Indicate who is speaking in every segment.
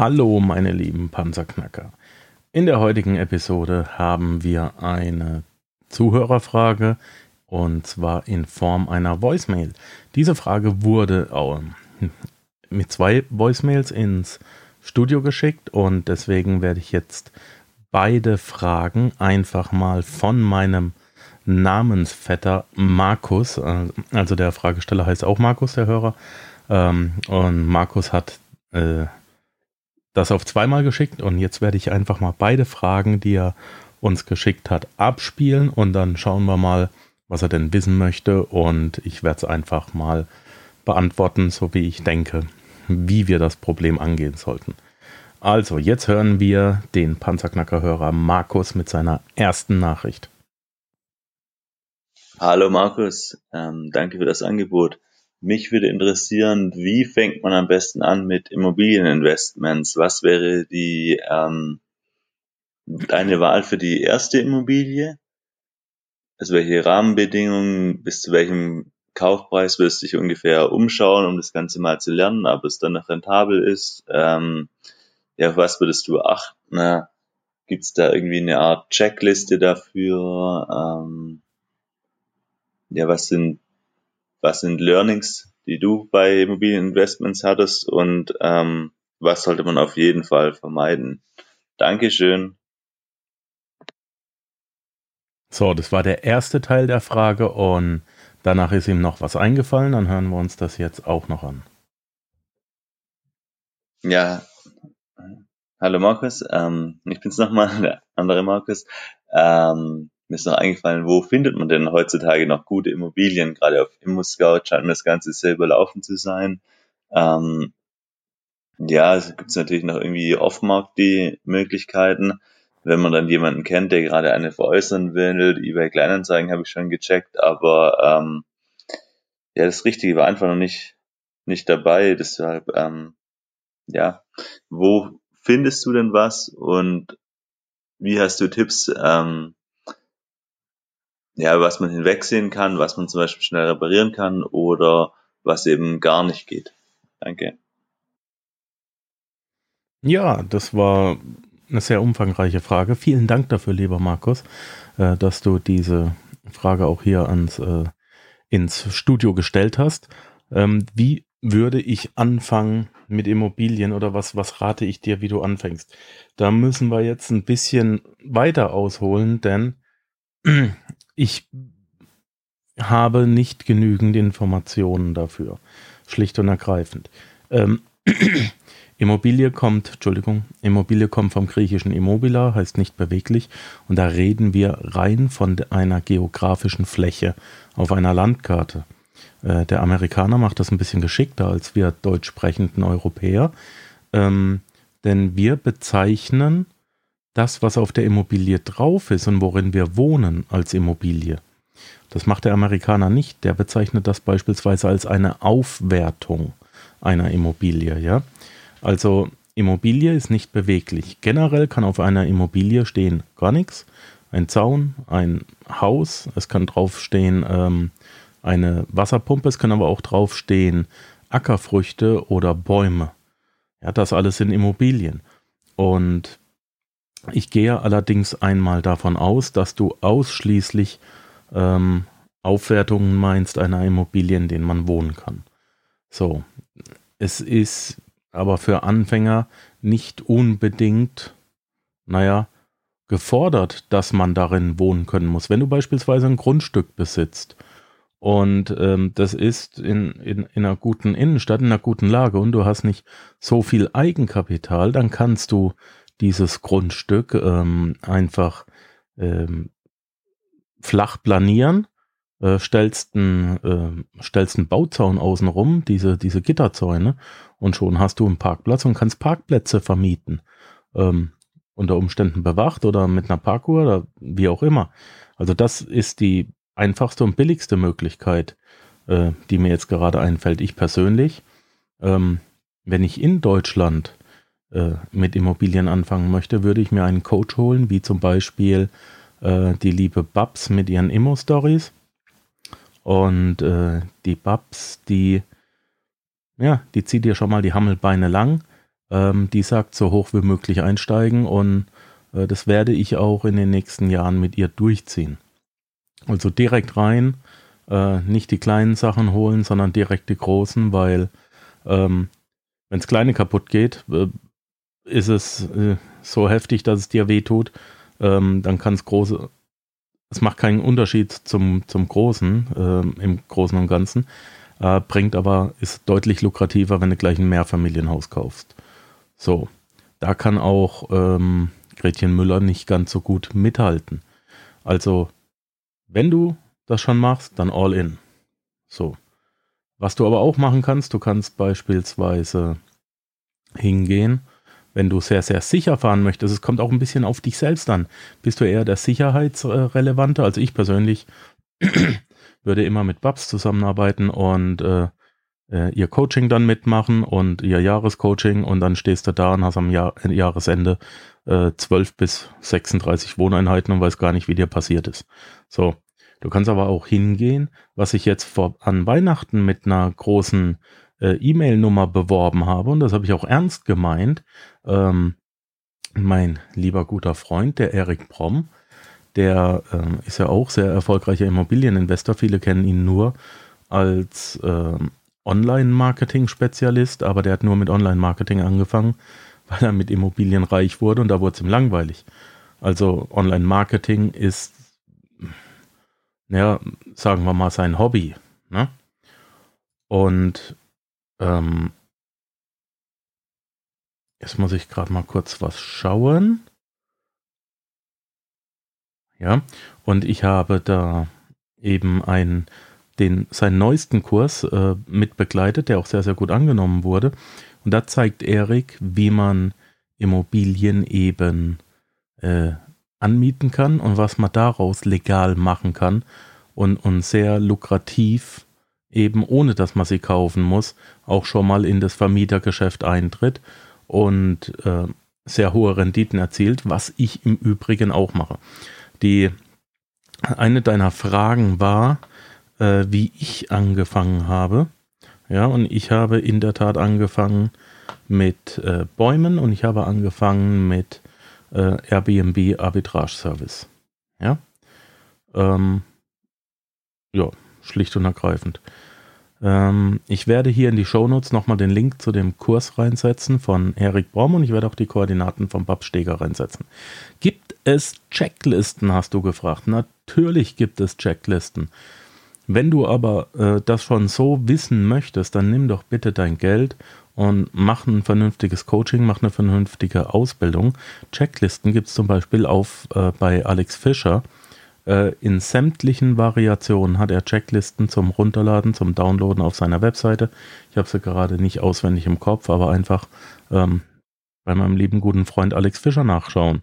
Speaker 1: Hallo, meine lieben Panzerknacker. In der heutigen Episode haben wir eine Zuhörerfrage und zwar in Form einer Voicemail. Diese Frage wurde mit zwei Voicemails ins Studio geschickt und deswegen werde ich jetzt beide Fragen einfach mal von meinem Namensvetter Markus, äh, also der Fragesteller heißt auch Markus, der Hörer, ähm, und Markus hat äh, das auf zweimal geschickt und jetzt werde ich einfach mal beide Fragen, die er uns geschickt hat, abspielen und dann schauen wir mal, was er denn wissen möchte und ich werde es einfach mal beantworten, so wie ich denke, wie wir das Problem angehen sollten. Also, jetzt hören wir den Panzerknackerhörer Markus mit seiner ersten Nachricht.
Speaker 2: Hallo Markus, ähm, danke für das Angebot. Mich würde interessieren, wie fängt man am besten an mit Immobilieninvestments? Was wäre die ähm, deine Wahl für die erste Immobilie? Also welche Rahmenbedingungen bis zu welchem Kaufpreis wirst du dich ungefähr umschauen, um das Ganze mal zu lernen, ob es dann noch rentabel ist? Ähm, ja, auf was würdest du achten? Gibt es da irgendwie eine Art Checkliste dafür? Ähm, ja, was sind was sind Learnings, die du bei Immobilieninvestments hattest und ähm, was sollte man auf jeden Fall vermeiden? Dankeschön.
Speaker 1: So, das war der erste Teil der Frage und danach ist ihm noch was eingefallen. Dann hören wir uns das jetzt auch noch an.
Speaker 2: Ja, hallo Markus. Ähm, ich bin's nochmal, der andere Markus. Ähm, mir ist noch eingefallen, wo findet man denn heutzutage noch gute Immobilien? Gerade auf ImmoScout scheint mir das Ganze sehr überlaufen zu sein. Ähm, ja, es gibt natürlich noch irgendwie off-markt die Möglichkeiten. Wenn man dann jemanden kennt, der gerade eine veräußern will, eBay Kleinanzeigen habe ich schon gecheckt, aber ähm, ja, das Richtige war einfach noch nicht, nicht dabei. Deshalb, ähm, ja, wo findest du denn was und wie hast du Tipps, ähm, ja, was man hinwegsehen kann, was man zum Beispiel schnell reparieren kann oder was eben gar nicht geht. Danke.
Speaker 1: Ja, das war eine sehr umfangreiche Frage. Vielen Dank dafür, lieber Markus, äh, dass du diese Frage auch hier ans, äh, ins Studio gestellt hast. Ähm, wie würde ich anfangen mit Immobilien oder was, was rate ich dir, wie du anfängst? Da müssen wir jetzt ein bisschen weiter ausholen, denn ich habe nicht genügend Informationen dafür. Schlicht und ergreifend. Ähm, Immobilie kommt, Entschuldigung, Immobilie kommt vom griechischen Immobila, heißt nicht beweglich. Und da reden wir rein von einer geografischen Fläche auf einer Landkarte. Äh, der Amerikaner macht das ein bisschen geschickter als wir deutsch sprechenden Europäer. Ähm, denn wir bezeichnen das, was auf der Immobilie drauf ist und worin wir wohnen, als Immobilie. Das macht der Amerikaner nicht. Der bezeichnet das beispielsweise als eine Aufwertung einer Immobilie. Ja? Also Immobilie ist nicht beweglich. Generell kann auf einer Immobilie stehen gar nichts. Ein Zaun, ein Haus, es kann draufstehen ähm, eine Wasserpumpe, es kann aber auch draufstehen Ackerfrüchte oder Bäume. Ja, das alles sind Immobilien. Und ich gehe allerdings einmal davon aus, dass du ausschließlich ähm, Aufwertungen meinst einer Immobilie, in denen man wohnen kann. So, es ist aber für Anfänger nicht unbedingt, naja, gefordert, dass man darin wohnen können muss. Wenn du beispielsweise ein Grundstück besitzt und ähm, das ist in, in, in einer guten Innenstadt, in einer guten Lage und du hast nicht so viel Eigenkapital, dann kannst du dieses Grundstück ähm, einfach ähm, flach planieren, äh, stellst einen äh, stellst einen Bauzaun außenrum, diese, diese Gitterzäune, und schon hast du einen Parkplatz und kannst Parkplätze vermieten. Ähm, unter Umständen bewacht oder mit einer Parkuhr oder wie auch immer. Also das ist die einfachste und billigste Möglichkeit, äh, die mir jetzt gerade einfällt. Ich persönlich, ähm, wenn ich in Deutschland äh, mit Immobilien anfangen möchte, würde ich mir einen Coach holen, wie zum Beispiel äh, die liebe Babs mit ihren Immo-Stories. Und äh, die Babs, die, ja, die zieht dir schon mal die Hammelbeine lang. ähm, die sagt, so hoch wie möglich einsteigen und äh, das werde ich auch in den nächsten Jahren mit ihr durchziehen. Also direkt rein, äh, nicht die kleinen Sachen holen, sondern direkt die großen, weil ähm, wenn es kleine kaputt geht, ist es äh, so heftig, dass es dir wehtut. Ähm, dann kann es große, es macht keinen Unterschied zum, zum Großen, äh, im Großen und Ganzen, äh, bringt aber, ist deutlich lukrativer, wenn du gleich ein Mehrfamilienhaus kaufst. So, da kann auch ähm, Gretchen Müller nicht ganz so gut mithalten. Also, wenn du das schon machst, dann all in. So. Was du aber auch machen kannst, du kannst beispielsweise hingehen, wenn du sehr, sehr sicher fahren möchtest. Es kommt auch ein bisschen auf dich selbst an. Bist du eher der Sicherheitsrelevante? Also ich persönlich würde immer mit Babs zusammenarbeiten und äh, äh, ihr Coaching dann mitmachen und ihr Jahrescoaching und dann stehst du da und hast am Jahr, Jahresende äh, 12 bis 36 Wohneinheiten und weißt gar nicht, wie dir passiert ist. So, Du kannst aber auch hingehen, was ich jetzt vor, an Weihnachten mit einer großen äh, E-Mail-Nummer beworben habe, und das habe ich auch ernst gemeint. Ähm, mein lieber guter Freund, der Erik Brom, der äh, ist ja auch sehr erfolgreicher Immobilieninvestor. Viele kennen ihn nur als äh, Online-Marketing-Spezialist, aber der hat nur mit Online-Marketing angefangen, weil er mit Immobilien reich wurde und da wurde es ihm langweilig. Also Online-Marketing ist ja, sagen wir mal, sein Hobby. Ne? Und ähm, jetzt muss ich gerade mal kurz was schauen. Ja, und ich habe da eben einen, den, seinen neuesten Kurs äh, mit begleitet, der auch sehr, sehr gut angenommen wurde. Und da zeigt Erik, wie man Immobilien eben äh, anmieten kann und was man daraus legal machen kann und, und sehr lukrativ, eben ohne dass man sie kaufen muss, auch schon mal in das Vermietergeschäft eintritt und äh, sehr hohe Renditen erzielt, was ich im Übrigen auch mache. Die eine deiner Fragen war, äh, wie ich angefangen habe. Ja, und ich habe in der Tat angefangen mit äh, Bäumen und ich habe angefangen mit äh, Airbnb Arbitrage Service. Ja. Ähm, ja, schlicht und ergreifend. Ähm, ich werde hier in die Shownotes nochmal den Link zu dem Kurs reinsetzen von Erik Braum und ich werde auch die Koordinaten von Bab Steger reinsetzen. Gibt es Checklisten, hast du gefragt? Natürlich gibt es Checklisten. Wenn du aber äh, das schon so wissen möchtest, dann nimm doch bitte dein Geld und mach ein vernünftiges Coaching, mach eine vernünftige Ausbildung. Checklisten gibt es zum Beispiel auf, äh, bei Alex Fischer. Äh, in sämtlichen Variationen hat er Checklisten zum Runterladen, zum Downloaden auf seiner Webseite. Ich habe sie gerade nicht auswendig im Kopf, aber einfach ähm, bei meinem lieben guten Freund Alex Fischer nachschauen.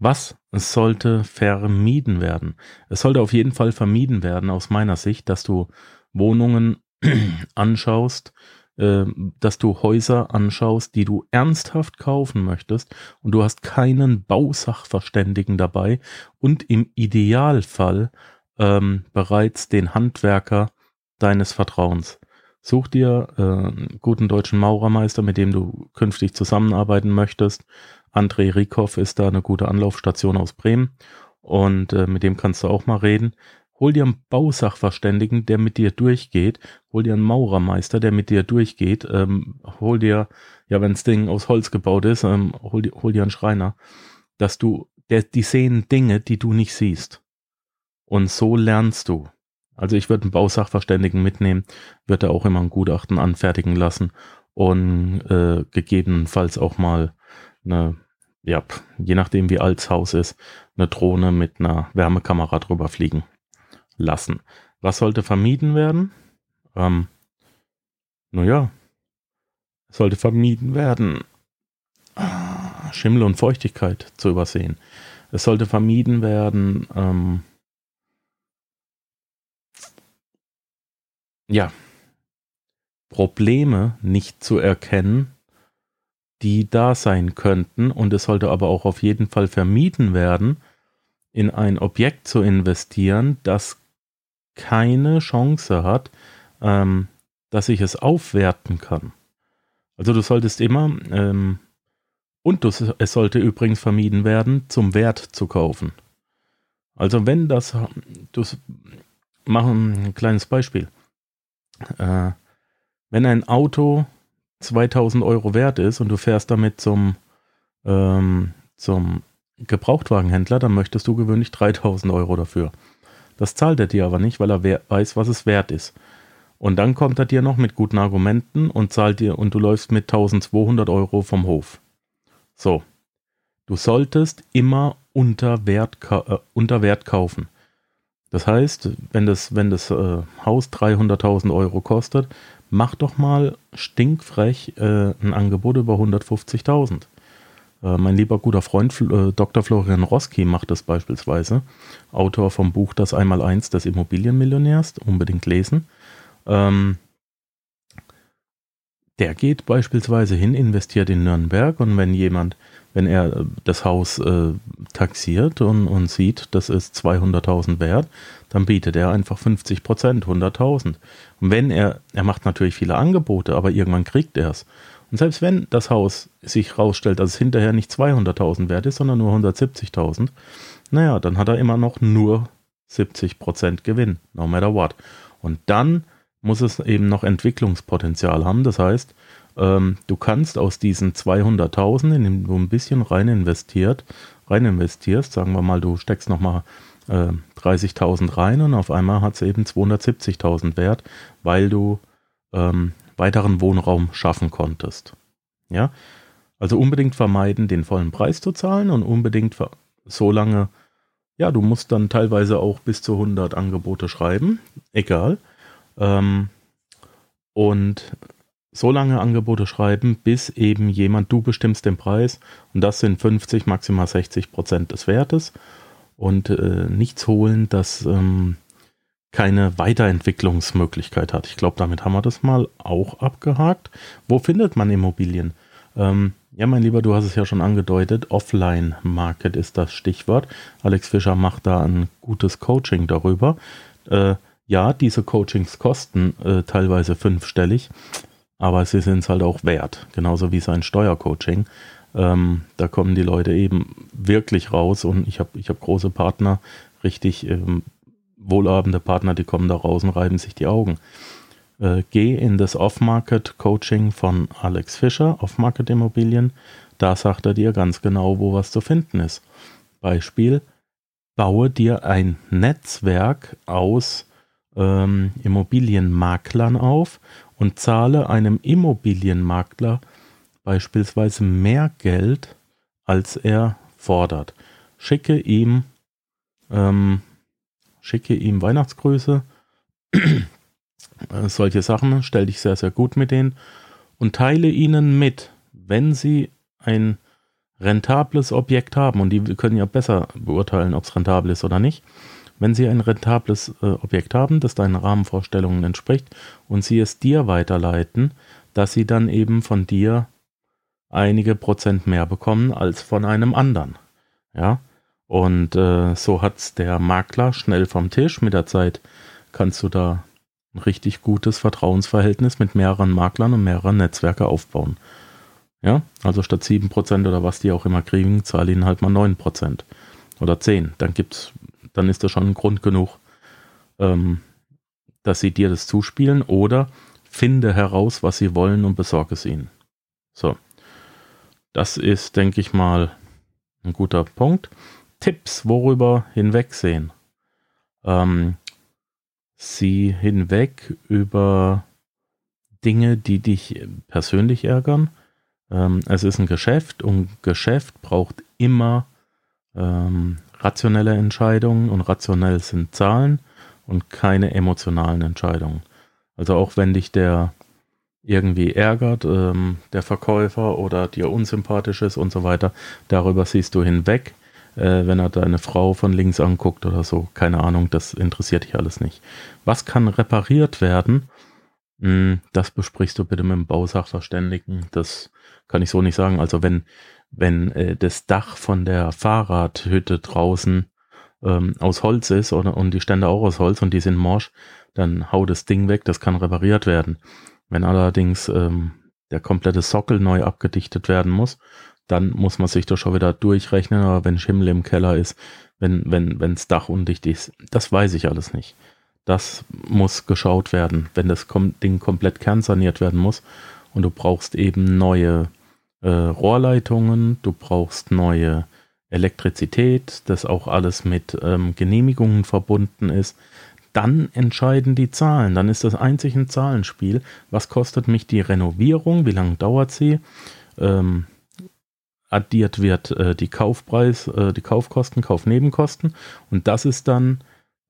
Speaker 1: Was sollte vermieden werden? Es sollte auf jeden Fall vermieden werden, aus meiner Sicht, dass du Wohnungen anschaust, äh, dass du Häuser anschaust, die du ernsthaft kaufen möchtest und du hast keinen Bausachverständigen dabei und im Idealfall ähm, bereits den Handwerker deines Vertrauens. Such dir äh, einen guten deutschen Maurermeister, mit dem du künftig zusammenarbeiten möchtest. André Riekow ist da eine gute Anlaufstation aus Bremen und äh, mit dem kannst du auch mal reden. Hol dir einen Bausachverständigen, der mit dir durchgeht. Hol dir einen Maurermeister, der mit dir durchgeht. Ähm, hol dir, ja, wenn das Ding aus Holz gebaut ist, ähm, hol, dir, hol dir einen Schreiner. Dass du, der, die sehen Dinge, die du nicht siehst. Und so lernst du. Also ich würde einen Bausachverständigen mitnehmen, würde auch immer ein Gutachten anfertigen lassen und äh, gegebenenfalls auch mal eine, ja, je nachdem wie alt das Haus ist, eine Drohne mit einer Wärmekamera drüber fliegen lassen. Was sollte vermieden werden? Ähm, naja, es sollte vermieden werden, ah, Schimmel und Feuchtigkeit zu übersehen. Es sollte vermieden werden, ähm, ja, Probleme nicht zu erkennen, die da sein könnten. Und es sollte aber auch auf jeden Fall vermieden werden, in ein Objekt zu investieren, das keine Chance hat, ähm, dass ich es aufwerten kann. Also du solltest immer, ähm, und du, es sollte übrigens vermieden werden, zum Wert zu kaufen. Also wenn das, du machen ein kleines Beispiel. Äh, wenn ein Auto 2000 Euro wert ist und du fährst damit zum, ähm, zum Gebrauchtwagenhändler, dann möchtest du gewöhnlich 3000 Euro dafür. Das zahlt er dir aber nicht, weil er weiß, was es wert ist. Und dann kommt er dir noch mit guten Argumenten und zahlt dir und du läufst mit 1200 Euro vom Hof. So. Du solltest immer unter Wert, äh, unter Wert kaufen. Das heißt, wenn das, wenn das äh, Haus 300.000 Euro kostet, mach doch mal stinkfrech äh, ein Angebot über 150.000. Äh, mein lieber guter Freund äh, Dr. Florian Roski macht das beispielsweise. Autor vom Buch Das Einmaleins des Immobilienmillionärs, unbedingt lesen. Ähm, der geht beispielsweise hin, investiert in Nürnberg und wenn jemand, wenn er das Haus äh, taxiert und, und sieht, das ist 200.000 wert, dann bietet er einfach 50 Prozent, 100.000. Und wenn er, er macht natürlich viele Angebote, aber irgendwann kriegt er es. Und selbst wenn das Haus sich rausstellt, dass es hinterher nicht 200.000 wert ist, sondern nur 170.000, naja, dann hat er immer noch nur 70% Gewinn, no matter what. Und dann muss es eben noch Entwicklungspotenzial haben. Das heißt, ähm, du kannst aus diesen 200.000, in denen du ein bisschen rein investiert, rein investierst, sagen wir mal, du steckst nochmal äh, 30.000 rein und auf einmal hat es eben 270.000 wert, weil du ähm, weiteren Wohnraum schaffen konntest. Ja, also unbedingt vermeiden, den vollen Preis zu zahlen und unbedingt so lange, ja, du musst dann teilweise auch bis zu 100 Angebote schreiben, egal. Ähm, und so lange Angebote schreiben, bis eben jemand, du bestimmst den Preis und das sind 50, maximal 60 Prozent des Wertes und äh, nichts holen, das ähm, keine Weiterentwicklungsmöglichkeit hat. Ich glaube, damit haben wir das mal auch abgehakt. Wo findet man Immobilien? Ähm, ja, mein Lieber, du hast es ja schon angedeutet. Offline-Market ist das Stichwort. Alex Fischer macht da ein gutes Coaching darüber. Äh, ja, diese Coachings kosten äh, teilweise fünfstellig, aber sie sind es halt auch wert. Genauso wie sein Steuercoaching. Ähm, da kommen die Leute eben wirklich raus und ich habe ich hab große Partner, richtig ähm, wohlhabende Partner, die kommen da raus und reiben sich die Augen. Äh, geh in das Off-Market-Coaching von Alex Fischer, Off-Market-Immobilien. Da sagt er dir ganz genau, wo was zu finden ist. Beispiel, baue dir ein Netzwerk aus ähm, Immobilienmaklern auf und zahle einem Immobilienmakler beispielsweise mehr Geld, als er fordert. Schicke ihm ähm, schicke ihm Weihnachtsgrüße, äh, solche Sachen, stell dich sehr, sehr gut mit denen. Und teile ihnen mit, wenn sie ein rentables Objekt haben, und die können ja besser beurteilen, ob es rentabel ist oder nicht, wenn sie ein rentables äh, Objekt haben, das deinen Rahmenvorstellungen entspricht und sie es dir weiterleiten, dass sie dann eben von dir einige Prozent mehr bekommen als von einem anderen. Ja, und äh, so hat's der Makler schnell vom Tisch. Mit der Zeit kannst du da ein richtig gutes Vertrauensverhältnis mit mehreren Maklern und mehreren Netzwerke aufbauen. Ja, also statt 7% oder was die auch immer kriegen, zahl ihnen halt mal 9% oder 10. Dann gibt's, dann ist das schon ein Grund genug, ähm, dass sie dir das zuspielen oder finde heraus, was sie wollen und besorge es ihnen. So. Das ist, denke ich mal, ein guter Punkt. Tipps, worüber hinwegsehen. Ähm, sieh hinweg über Dinge, die dich persönlich ärgern. Ähm, es ist ein Geschäft und Geschäft braucht immer ähm, rationelle Entscheidungen und rationell sind Zahlen und keine emotionalen Entscheidungen. Also auch wenn dich der irgendwie ärgert, ähm, der Verkäufer oder dir unsympathisch ist und so weiter, darüber siehst du hinweg äh, wenn er deine Frau von links anguckt oder so. Keine Ahnung, das interessiert dich alles nicht. Was kann repariert werden? Hm, das besprichst du bitte mit dem Bausachverständigen. Das kann ich so nicht sagen. Also wenn, wenn äh, das Dach von der Fahrradhütte draußen ähm, aus Holz ist oder, und die Stände auch aus Holz und die sind morsch, dann hau das Ding weg, das kann repariert werden. Wenn allerdings ähm, der komplette Sockel neu abgedichtet werden muss, dann muss man sich das schon wieder durchrechnen. Aber wenn Schimmel im Keller ist, wenn wenn Dach undicht ist, das weiß ich alles nicht. Das muss geschaut werden, wenn das Ding komplett kernsaniert werden muss und du brauchst eben neue äh, Rohrleitungen, du brauchst neue Elektrizität, das auch alles mit ähm, Genehmigungen verbunden ist, dann entscheiden die Zahlen. Dann ist das einzig ein Zahlenspiel. Was kostet mich die Renovierung? Wie lange dauert sie? Ähm, addiert wird äh, die Kaufpreis, äh, die Kaufkosten, Kaufnebenkosten und das ist dann,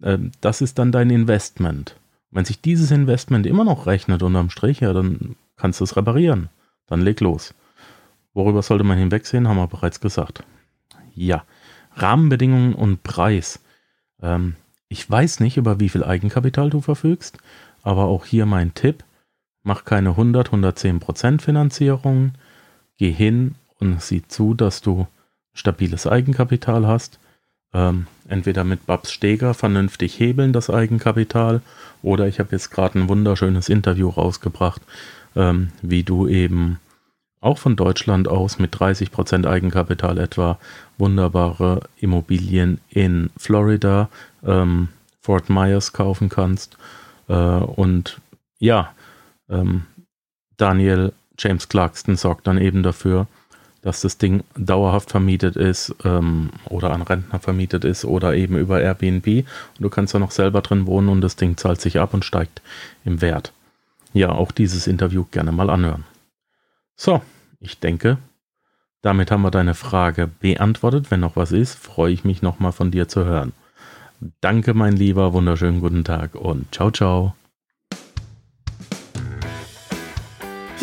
Speaker 1: äh, das ist dann dein Investment. Wenn sich dieses Investment immer noch rechnet unterm Strich, ja, dann kannst du es reparieren. Dann leg los. Worüber sollte man hinwegsehen, haben wir bereits gesagt. Ja, Rahmenbedingungen und Preis. Ähm, ich weiß nicht, über wie viel Eigenkapital du verfügst, aber auch hier mein Tipp. Mach keine 100, 110 Prozent Finanzierung. Geh hin und sieh zu, dass du stabiles Eigenkapital hast. Ähm, entweder mit Babs Steger vernünftig hebeln das Eigenkapital oder ich habe jetzt gerade ein wunderschönes Interview rausgebracht, ähm, wie du eben auch von Deutschland aus mit 30% Eigenkapital etwa wunderbare Immobilien in Florida, ähm, Fort Myers kaufen kannst. Äh, und ja, ähm, Daniel James Clarkston sorgt dann eben dafür, dass das Ding dauerhaft vermietet ist ähm, oder an Rentner vermietet ist oder eben über Airbnb. Und du kannst da noch selber drin wohnen und das Ding zahlt sich ab und steigt im Wert. Ja, auch dieses Interview gerne mal anhören. So, ich denke, damit haben wir deine Frage beantwortet. Wenn noch was ist, freue ich mich nochmal von dir zu hören. Danke, mein Lieber, wunderschönen guten Tag und ciao, ciao.